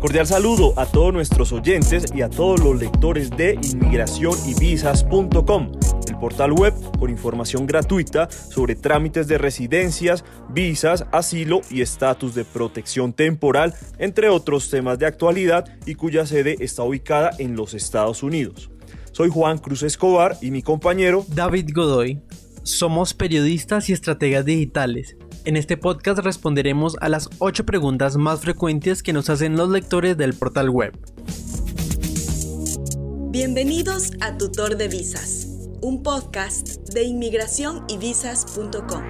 Cordial saludo a todos nuestros oyentes y a todos los lectores de inmigración y visas.com, el portal web con información gratuita sobre trámites de residencias, visas, asilo y estatus de protección temporal, entre otros temas de actualidad y cuya sede está ubicada en los Estados Unidos. Soy Juan Cruz Escobar y mi compañero David Godoy. Somos periodistas y estrategas digitales en este podcast responderemos a las 8 preguntas más frecuentes que nos hacen los lectores del portal web. Bienvenidos a Tutor de Visas, un podcast de inmigración y visas.com.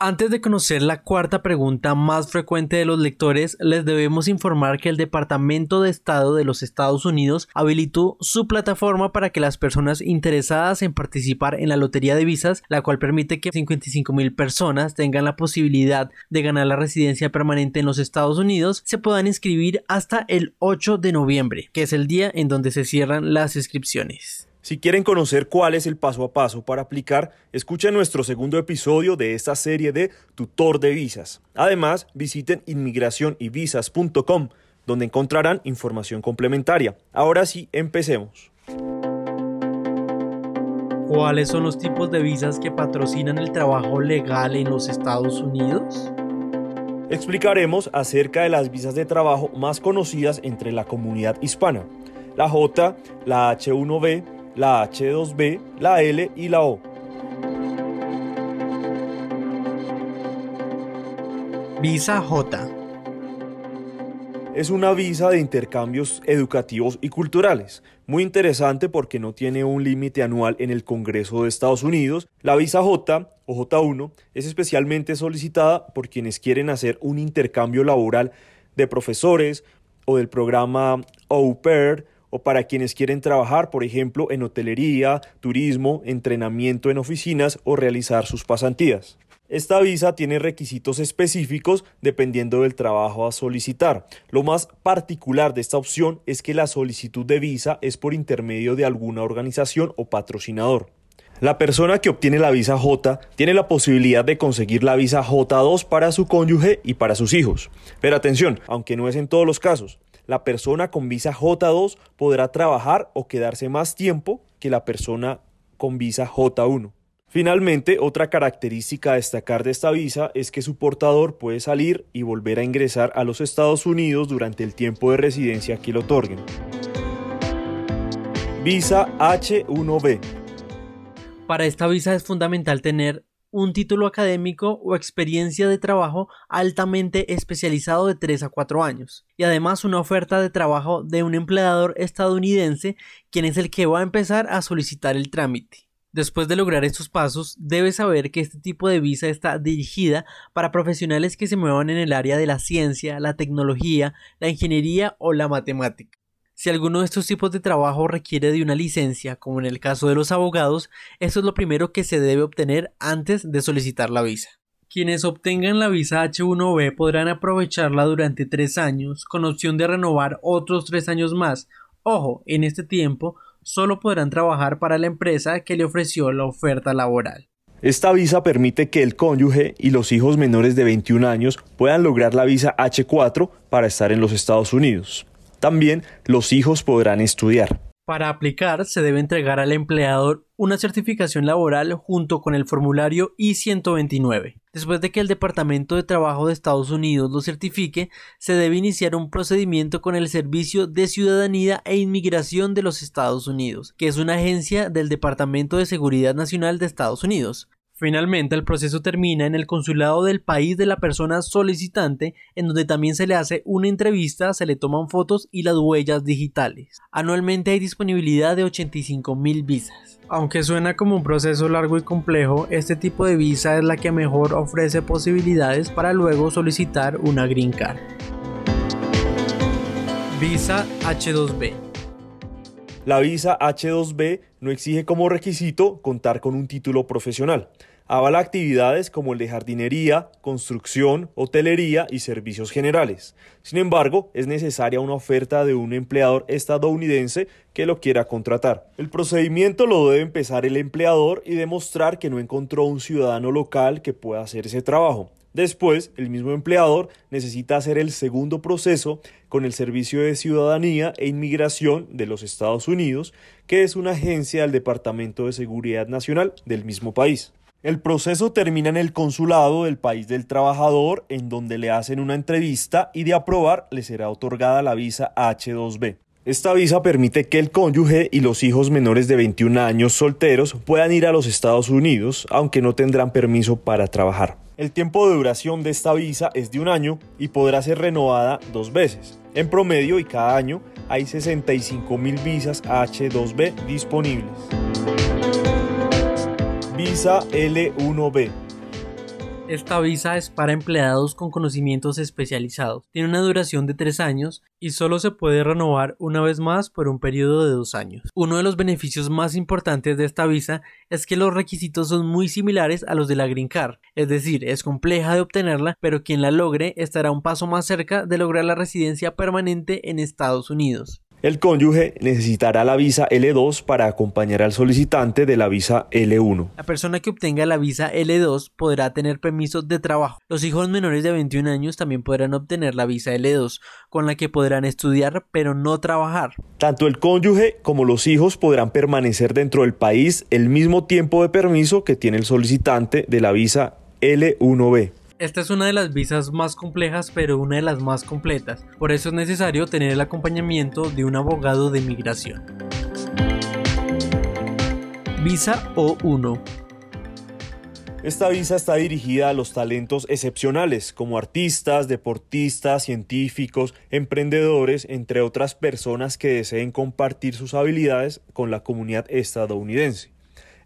Antes de conocer la cuarta pregunta más frecuente de los lectores, les debemos informar que el Departamento de Estado de los Estados Unidos habilitó su plataforma para que las personas interesadas en participar en la Lotería de Visas, la cual permite que 55 mil personas tengan la posibilidad de ganar la residencia permanente en los Estados Unidos, se puedan inscribir hasta el 8 de noviembre, que es el día en donde se cierran las inscripciones. Si quieren conocer cuál es el paso a paso para aplicar, escuchen nuestro segundo episodio de esta serie de Tutor de Visas. Además, visiten inmigracionyvisas.com, donde encontrarán información complementaria. Ahora sí, empecemos. ¿Cuáles son los tipos de visas que patrocinan el trabajo legal en los Estados Unidos? Explicaremos acerca de las visas de trabajo más conocidas entre la comunidad hispana, la J, la H1B, la H2B, la L y la O. Visa J. Es una visa de intercambios educativos y culturales, muy interesante porque no tiene un límite anual en el Congreso de Estados Unidos. La visa J o J1 es especialmente solicitada por quienes quieren hacer un intercambio laboral de profesores o del programa Au Pair o para quienes quieren trabajar, por ejemplo, en hotelería, turismo, entrenamiento en oficinas o realizar sus pasantías. Esta visa tiene requisitos específicos dependiendo del trabajo a solicitar. Lo más particular de esta opción es que la solicitud de visa es por intermedio de alguna organización o patrocinador. La persona que obtiene la visa J tiene la posibilidad de conseguir la visa J2 para su cónyuge y para sus hijos. Pero atención, aunque no es en todos los casos, la persona con visa J2 podrá trabajar o quedarse más tiempo que la persona con visa J1. Finalmente, otra característica a destacar de esta visa es que su portador puede salir y volver a ingresar a los Estados Unidos durante el tiempo de residencia que le otorguen. Visa H1B. Para esta visa es fundamental tener un título académico o experiencia de trabajo altamente especializado de 3 a 4 años y además una oferta de trabajo de un empleador estadounidense quien es el que va a empezar a solicitar el trámite. Después de lograr estos pasos, debes saber que este tipo de visa está dirigida para profesionales que se muevan en el área de la ciencia, la tecnología, la ingeniería o la matemática. Si alguno de estos tipos de trabajo requiere de una licencia, como en el caso de los abogados, eso es lo primero que se debe obtener antes de solicitar la visa. Quienes obtengan la visa H1B podrán aprovecharla durante tres años, con opción de renovar otros tres años más. Ojo, en este tiempo solo podrán trabajar para la empresa que le ofreció la oferta laboral. Esta visa permite que el cónyuge y los hijos menores de 21 años puedan lograr la visa H4 para estar en los Estados Unidos. También los hijos podrán estudiar. Para aplicar se debe entregar al empleador una certificación laboral junto con el formulario I-129. Después de que el Departamento de Trabajo de Estados Unidos lo certifique, se debe iniciar un procedimiento con el Servicio de Ciudadanía e Inmigración de los Estados Unidos, que es una agencia del Departamento de Seguridad Nacional de Estados Unidos. Finalmente, el proceso termina en el consulado del país de la persona solicitante, en donde también se le hace una entrevista, se le toman fotos y las huellas digitales. Anualmente hay disponibilidad de 85 mil visas. Aunque suena como un proceso largo y complejo, este tipo de visa es la que mejor ofrece posibilidades para luego solicitar una green card. Visa H2B la visa H2B no exige como requisito contar con un título profesional. Avala actividades como el de jardinería, construcción, hotelería y servicios generales. Sin embargo, es necesaria una oferta de un empleador estadounidense que lo quiera contratar. El procedimiento lo debe empezar el empleador y demostrar que no encontró un ciudadano local que pueda hacer ese trabajo. Después, el mismo empleador necesita hacer el segundo proceso con el Servicio de Ciudadanía e Inmigración de los Estados Unidos, que es una agencia del Departamento de Seguridad Nacional del mismo país. El proceso termina en el consulado del país del trabajador, en donde le hacen una entrevista y de aprobar le será otorgada la visa H2B. Esta visa permite que el cónyuge y los hijos menores de 21 años solteros puedan ir a los Estados Unidos, aunque no tendrán permiso para trabajar. El tiempo de duración de esta visa es de un año y podrá ser renovada dos veces. En promedio y cada año hay 65 mil visas H2B disponibles. Visa L1B esta visa es para empleados con conocimientos especializados. Tiene una duración de tres años y solo se puede renovar una vez más por un periodo de dos años. Uno de los beneficios más importantes de esta visa es que los requisitos son muy similares a los de la Green Card, es decir, es compleja de obtenerla, pero quien la logre estará un paso más cerca de lograr la residencia permanente en Estados Unidos. El cónyuge necesitará la visa L2 para acompañar al solicitante de la visa L1. La persona que obtenga la visa L2 podrá tener permiso de trabajo. Los hijos menores de 21 años también podrán obtener la visa L2, con la que podrán estudiar pero no trabajar. Tanto el cónyuge como los hijos podrán permanecer dentro del país el mismo tiempo de permiso que tiene el solicitante de la visa L1B. Esta es una de las visas más complejas pero una de las más completas, por eso es necesario tener el acompañamiento de un abogado de migración. Visa O1 esta visa está dirigida a los talentos excepcionales, como artistas, deportistas, científicos, emprendedores, entre otras personas que deseen compartir sus habilidades con la comunidad estadounidense.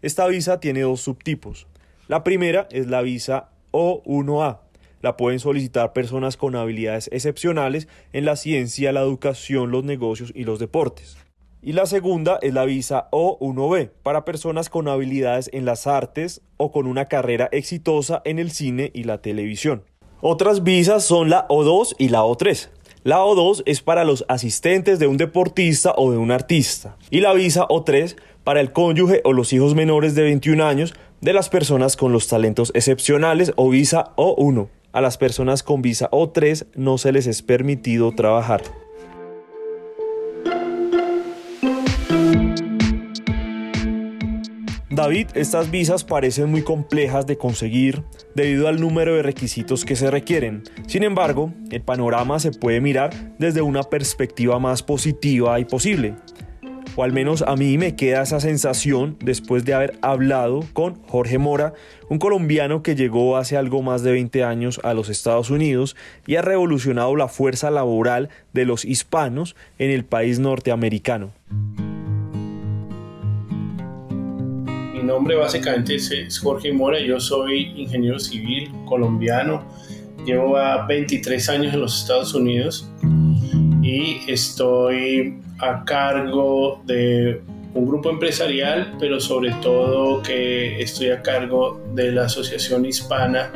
Esta visa tiene dos subtipos. La primera es la visa o1A. La pueden solicitar personas con habilidades excepcionales en la ciencia, la educación, los negocios y los deportes. Y la segunda es la visa O1B, para personas con habilidades en las artes o con una carrera exitosa en el cine y la televisión. Otras visas son la O2 y la O3. La O2 es para los asistentes de un deportista o de un artista. Y la visa O3 para el cónyuge o los hijos menores de 21 años de las personas con los talentos excepcionales o visa O1. A las personas con visa O3 no se les es permitido trabajar. David, estas visas parecen muy complejas de conseguir debido al número de requisitos que se requieren. Sin embargo, el panorama se puede mirar desde una perspectiva más positiva y posible o al menos a mí me queda esa sensación después de haber hablado con Jorge Mora, un colombiano que llegó hace algo más de 20 años a los Estados Unidos y ha revolucionado la fuerza laboral de los hispanos en el país norteamericano. Mi nombre básicamente es Jorge Mora, yo soy ingeniero civil colombiano, llevo 23 años en los Estados Unidos y estoy a cargo de un grupo empresarial, pero sobre todo que estoy a cargo de la Asociación Hispana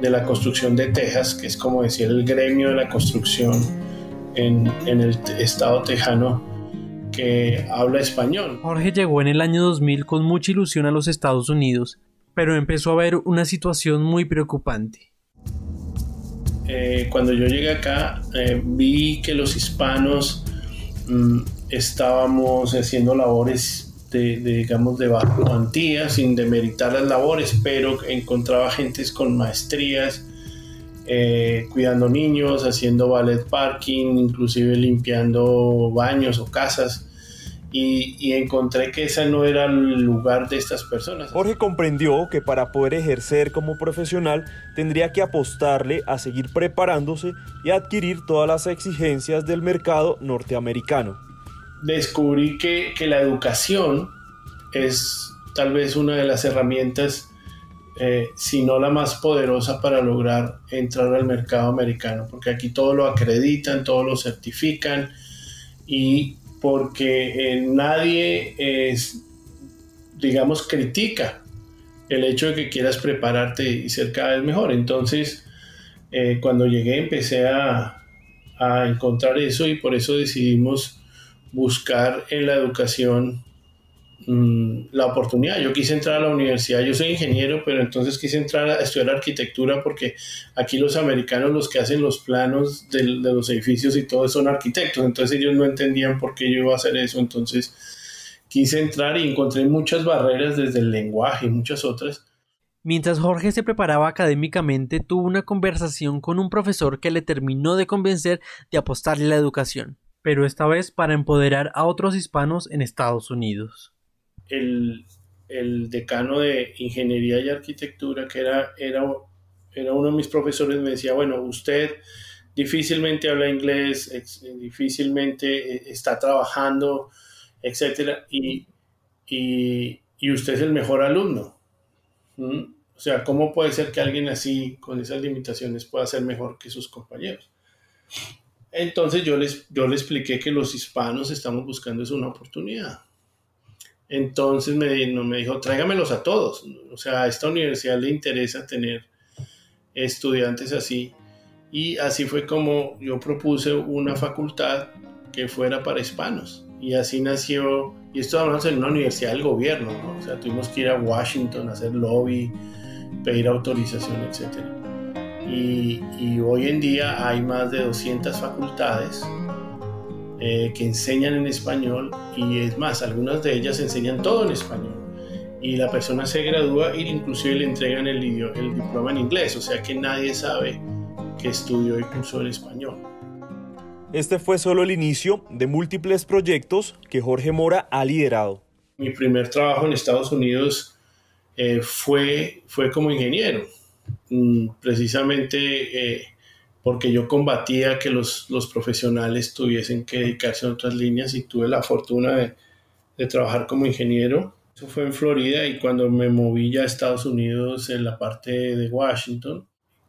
de la Construcción de Texas, que es como decir el gremio de la construcción en, en el estado tejano que habla español. Jorge llegó en el año 2000 con mucha ilusión a los Estados Unidos, pero empezó a ver una situación muy preocupante. Eh, cuando yo llegué acá, eh, vi que los hispanos Mm, estábamos haciendo labores de, digamos, de baja cuantía, sin demeritar las labores, pero encontraba gentes con maestrías, eh, cuidando niños, haciendo ballet parking, inclusive limpiando baños o casas. Y, y, encontré que ese no era el lugar de estas personas. Jorge comprendió que para poder ejercer como profesional tendría que apostarle a seguir preparándose y adquirir todas las exigencias del mercado norteamericano. Descubrí que, que la educación es tal vez una de las herramientas, eh, si no la más poderosa para lograr entrar al mercado americano, porque aquí todo lo acreditan, todo lo certifican y porque eh, nadie es, digamos, critica el hecho de que quieras prepararte y ser cada vez mejor. Entonces, eh, cuando llegué empecé a, encontrar eso y por eso decidimos buscar en la educación mm, la oportunidad. Yo quise entrar a la universidad, yo soy ingeniero, pero entonces quise entrar a estudiar arquitectura porque aquí los americanos los que hacen los planos de, de los edificios y todo son arquitectos, entonces ellos no entendían por qué yo iba a hacer eso, entonces quise entrar y encontré muchas barreras desde el lenguaje y muchas otras. Mientras Jorge se preparaba académicamente, tuvo una conversación con un profesor que le terminó de convencer de apostarle a la educación, pero esta vez para empoderar a otros hispanos en Estados Unidos. El, decano de Ingeniería y Arquitectura, que era, era, era uno de mis profesores, me decía, bueno, usted difícilmente habla inglés, difícilmente eh, está trabajando, etcétera, y, y, usted es el mejor alumno. ¿Mm? O sea, ¿cómo puede ser que alguien así, con esas limitaciones, pueda ser mejor que sus compañeros? Entonces yo les, yo le expliqué que los hispanos estamos buscando es una oportunidad. Entonces me, me dijo, tráigamelos a todos. O sea, a esta universidad le interesa tener estudiantes así. Y así fue como yo propuse una facultad que fuera para hispanos. Y así nació, y esto hablamos en una universidad del gobierno, ¿no? O sea, tuvimos que ir a Washington a hacer lobby, pedir autorización, etc. Y, hoy en día hay más de 200 facultades eh, que enseñan en español y es más, algunas de ellas enseñan todo en español. Y la persona se gradúa y inclusive le entregan el, el diploma en inglés, o sea que nadie sabe que estudió y cursó en español. Este fue solo el inicio de múltiples proyectos que Jorge Mora ha liderado. Mi primer trabajo en Estados Unidos eh, fue, fue como ingeniero, mm, precisamente eh, porque yo combatía que los, los, profesionales tuviesen que dedicarse a otras líneas y tuve la fortuna de, de trabajar como ingeniero. Eso fue en Florida y cuando me moví ya a Estados Unidos en la parte de Washington,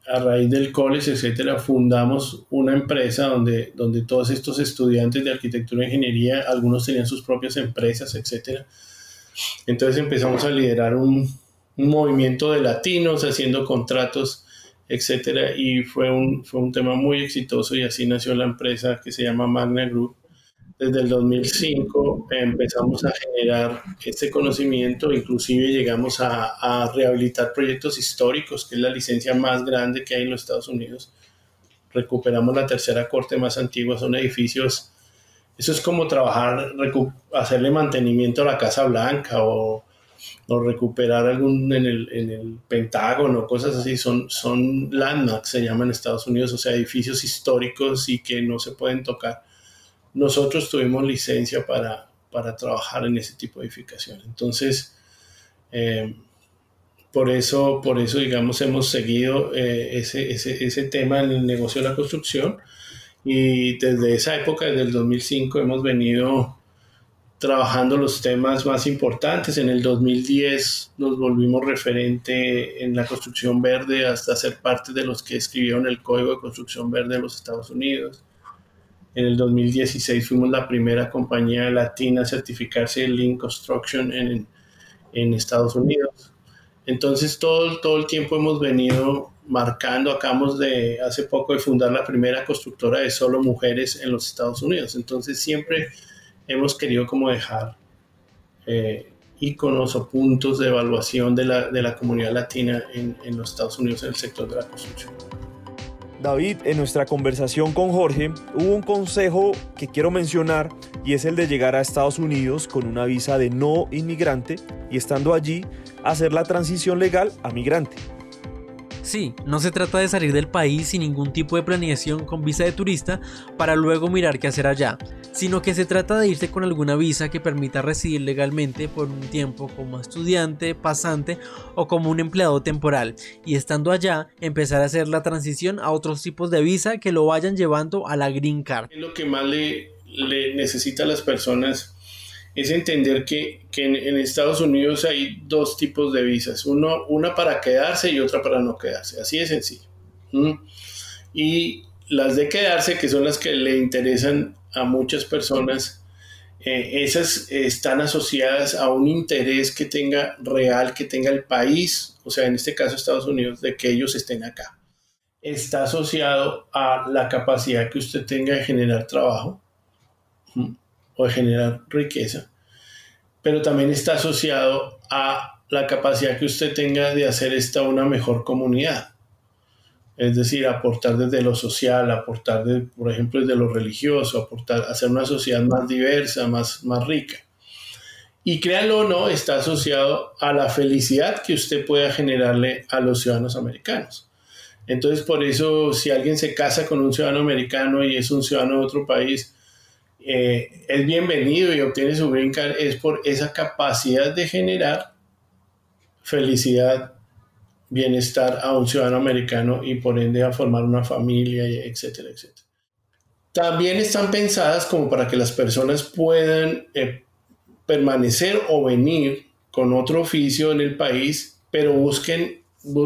a raíz del college, etcétera, fundamos una empresa donde, donde todos estos estudiantes de arquitectura e ingeniería, algunos tenían sus propias empresas, etcétera. Entonces empezamos a liderar un, un movimiento de latinos haciendo contratos, etcétera, y fue un, fue un tema muy exitoso y así nació la empresa que se llama Magna Group desde el 2005 empezamos a generar este conocimiento, inclusive llegamos a, rehabilitar proyectos históricos, que es la licencia más grande que hay en los Estados Unidos. Recuperamos la tercera corte más antigua, son edificios, eso es como trabajar, hacerle mantenimiento a la Casa Blanca o, recuperar algún en el, en el, Pentágono, cosas así, son, son landmarks, se llaman en Estados Unidos, o sea, edificios históricos y que no se pueden tocar nosotros tuvimos licencia para, para trabajar en ese tipo de edificación. Entonces, eh, por, eso, por eso, digamos, hemos seguido eh, ese, ese, ese, tema en el negocio de la construcción y desde esa época, desde el 2005, hemos venido trabajando los temas más importantes. En el 2010 nos volvimos referente en la construcción verde hasta ser parte de los que escribieron el Código de Construcción Verde de los Estados Unidos. En el 2016 fuimos la primera compañía latina a certificarse en Lean Construction en, en Estados Unidos. Entonces todo, todo el tiempo hemos venido marcando, acabamos de hace poco de fundar la primera constructora de solo mujeres en los Estados Unidos. Entonces siempre hemos querido como dejar eh, íconos o puntos de evaluación de la, de la comunidad latina en, en los Estados Unidos en el sector de la construcción. David, en nuestra conversación con Jorge hubo un consejo que quiero mencionar y es el de llegar a Estados Unidos con una visa de no inmigrante y estando allí hacer la transición legal a migrante. Sí, no se trata de salir del país sin ningún tipo de planeación con visa de turista para luego mirar qué hacer allá, sino que se trata de irse con alguna visa que permita residir legalmente por un tiempo como estudiante, pasante o como un empleado temporal y estando allá empezar a hacer la transición a otros tipos de visa que lo vayan llevando a la green card. Lo que más le, le necesita a las personas es entender que, en, Estados Unidos hay dos tipos de visas, Uno, una para quedarse y otra para no quedarse, así de sencillo. Y las de quedarse, que son las que le interesan a muchas personas, eh, esas están asociadas a un interés que tenga real, que tenga el país, o sea, en este caso Estados Unidos, de que ellos estén acá. Está asociado a la capacidad que usted tenga de generar trabajo o de generar riqueza. Pero también está asociado a la capacidad que usted tenga de hacer esta una mejor comunidad. Es decir, aportar desde lo social, aportar, por ejemplo, desde lo religioso, aportar, hacer una sociedad más diversa, más, más rica. Y créanlo o no, está asociado a la felicidad que usted pueda generarle a los ciudadanos americanos. Entonces, por eso, si alguien se casa con un ciudadano americano y es un ciudadano de otro país, eh, es bienvenido y obtiene su green es por esa capacidad de generar felicidad, bienestar a un ciudadano americano y por ende a formar una familia, etcétera, etcétera. También están pensadas como para que las personas puedan eh, permanecer o venir con otro oficio en el país, pero busquen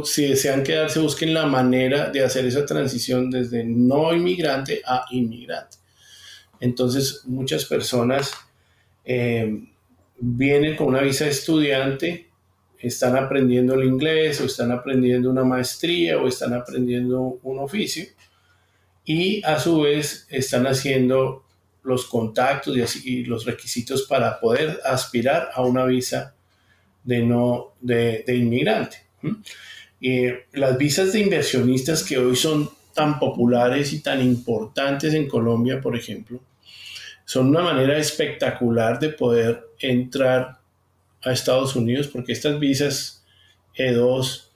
si desean quedarse, busquen la manera de hacer esa transición desde no inmigrante a inmigrante. Entonces, muchas personas eh, vienen con una visa de estudiante, están aprendiendo el inglés o están aprendiendo una maestría o están aprendiendo un oficio y a su vez están haciendo los contactos y, así, los requisitos para poder aspirar a una visa de, no, de inmigrante. Eh, las visas de inversionistas que hoy son tan populares y tan importantes en Colombia, por ejemplo, son una manera espectacular de poder entrar a Estados Unidos porque estas visas E2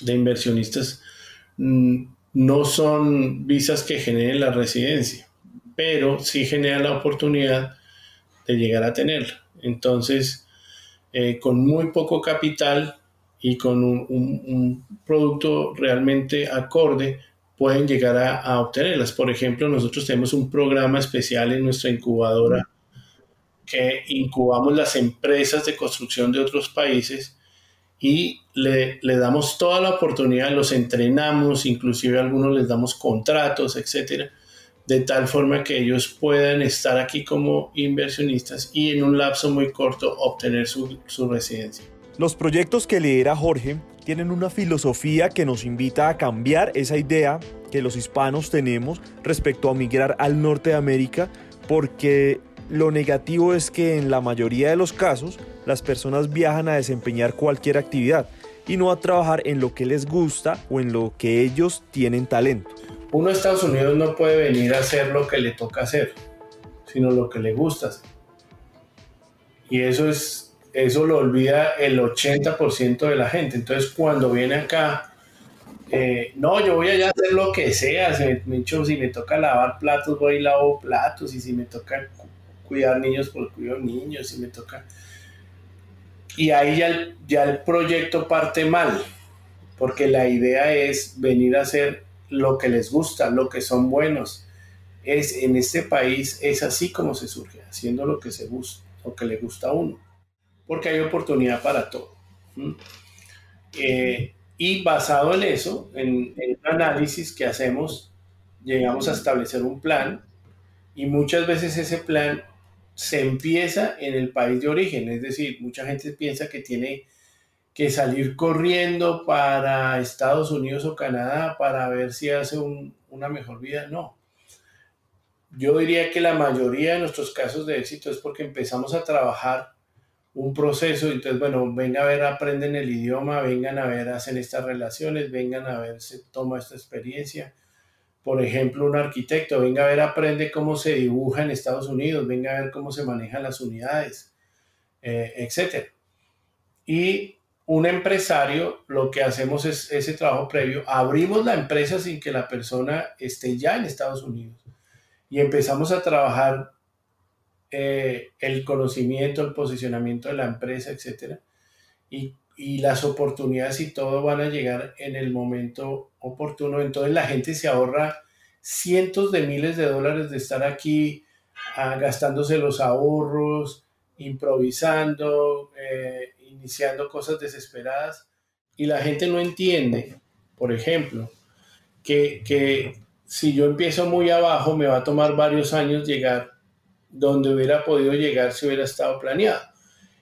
de inversionistas mm, no son visas que generen la residencia, pero sí generan la oportunidad de llegar a tenerla. Entonces, eh, con muy poco capital y con un, producto realmente acorde pueden llegar a, obtenerlas. Por ejemplo, nosotros tenemos un programa especial en nuestra incubadora que incubamos las empresas de construcción de otros países y le, le, damos toda la oportunidad, los entrenamos, inclusive a algunos les damos contratos, etcétera, de tal forma que ellos puedan estar aquí como inversionistas y en un lapso muy corto obtener su, su residencia. Los proyectos que lidera Jorge tienen una filosofía que nos invita a cambiar esa idea que los hispanos tenemos respecto a migrar al norte de América, porque lo negativo es que en la mayoría de los casos las personas viajan a desempeñar cualquier actividad y no a trabajar en lo que les gusta o en lo que ellos tienen talento. Uno Estados Unidos no puede venir a hacer lo que le toca hacer, sino lo que le gusta hacer. Y eso es eso lo olvida el 80% de la gente. Entonces, cuando viene acá, eh, no, yo voy allá a hacer lo que sea. Si me, toca lavar platos, voy y lavo platos. Y si me toca cuidar niños, pues cuido niños. Si me toca. Y ahí ya el, ya el proyecto parte mal. Porque la idea es venir a hacer lo que les gusta, lo que son buenos. Es, en este país es así como se surge, haciendo lo que se gusta, lo que le gusta a uno porque hay oportunidad para todo. Eh, y basado en eso, en, el análisis que hacemos, llegamos a establecer un plan y muchas veces ese plan se empieza en el país de origen, es decir, mucha gente piensa que tiene que salir corriendo para Estados Unidos o Canadá para ver si hace una mejor vida. No. Yo diría que la mayoría de nuestros casos de éxito es porque empezamos a trabajar un proceso, entonces, bueno, vengan a ver, aprenden el idioma, vengan a ver, hacen estas relaciones, vengan a ver, se toma esta experiencia. Por ejemplo, un arquitecto, venga a ver, aprende cómo se dibuja en Estados Unidos, venga a ver cómo se manejan las unidades, eh, etc. Y un empresario, lo que hacemos es ese trabajo previo, abrimos la empresa sin que la persona esté ya en Estados Unidos y empezamos a trabajar eh, el conocimiento, el posicionamiento de la empresa, etcétera. Y, y, las oportunidades y todo van a llegar en el momento oportuno. Entonces la gente se ahorra cientos de miles de dólares de estar aquí ah, gastándose los ahorros, improvisando, eh, iniciando cosas desesperadas. Y la gente no entiende, por ejemplo, que, que si yo empiezo muy abajo me va a tomar varios años llegar donde hubiera podido llegar si hubiera estado planeado.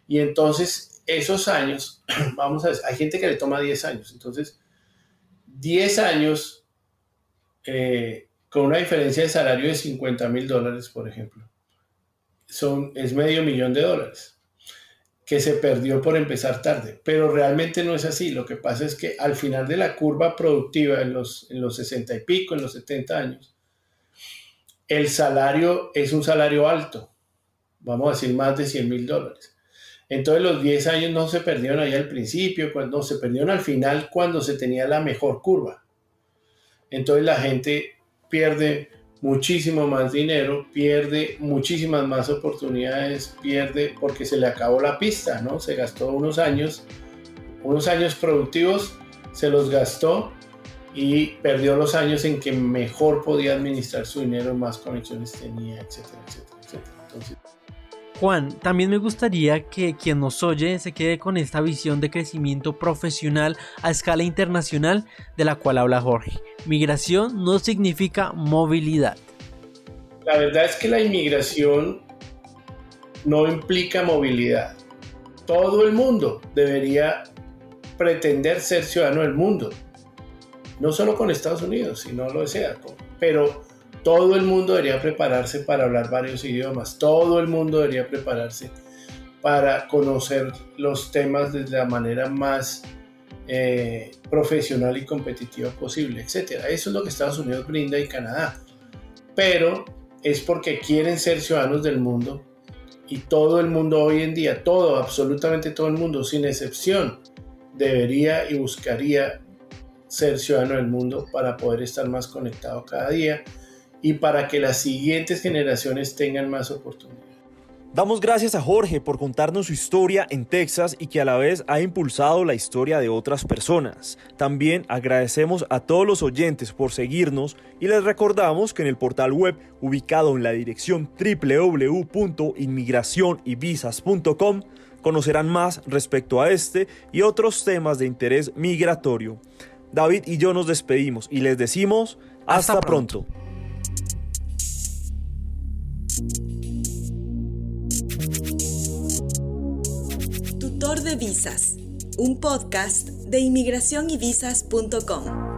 Y entonces, esos años, vamos a ver, hay gente que le toma 10 años, entonces, 10 años eh, con una diferencia de salario de 50 mil dólares, por ejemplo, son, es medio millón de dólares. que se perdió por empezar tarde, pero realmente no es así. Lo que pasa es que al final de la curva productiva, en los, en los 60 y pico, en los 70 años, el salario es un salario alto, vamos a decir más de 100 mil dólares. Entonces los 10 años no se perdieron ahí al principio, cuando se perdieron al final cuando se tenía la mejor curva. Entonces la gente pierde muchísimo más dinero, pierde muchísimas más oportunidades, pierde porque se le acabó la pista, ¿no? Se gastó unos años, unos años productivos, se los gastó y perdió los años en que mejor podía administrar su dinero, más conexiones tenía, etcétera, etcétera, etcétera. Juan, también me gustaría que quien nos oye se quede con esta visión de crecimiento profesional a escala internacional de la cual habla Jorge. Migración no significa movilidad. La verdad es que la inmigración no implica movilidad. Todo el mundo debería pretender ser ciudadano del mundo. No solo con Estados Unidos, si no lo desea, pero todo el mundo debería prepararse para hablar varios idiomas. Todo el mundo debería prepararse para conocer los temas de la manera más eh, profesional y competitiva posible, etc. Eso es lo que Estados Unidos brinda y Canadá. Pero es porque quieren ser ciudadanos del mundo y todo el mundo hoy en día, todo, absolutamente todo el mundo, sin excepción, debería y buscaría ser ciudadano del mundo para poder estar más conectado cada día y para que las siguientes generaciones tengan más oportunidades. Damos gracias a Jorge por contarnos su historia en Texas y que a la vez ha impulsado la historia de otras personas. También agradecemos a todos los oyentes por seguirnos y les recordamos que en el portal web ubicado en la dirección www.inmigracionyvisas.com conocerán más respecto a este y otros temas de interés migratorio. David y yo nos despedimos y les decimos hasta, pronto. Tutor de Visas, un podcast de inmigración y visas.com.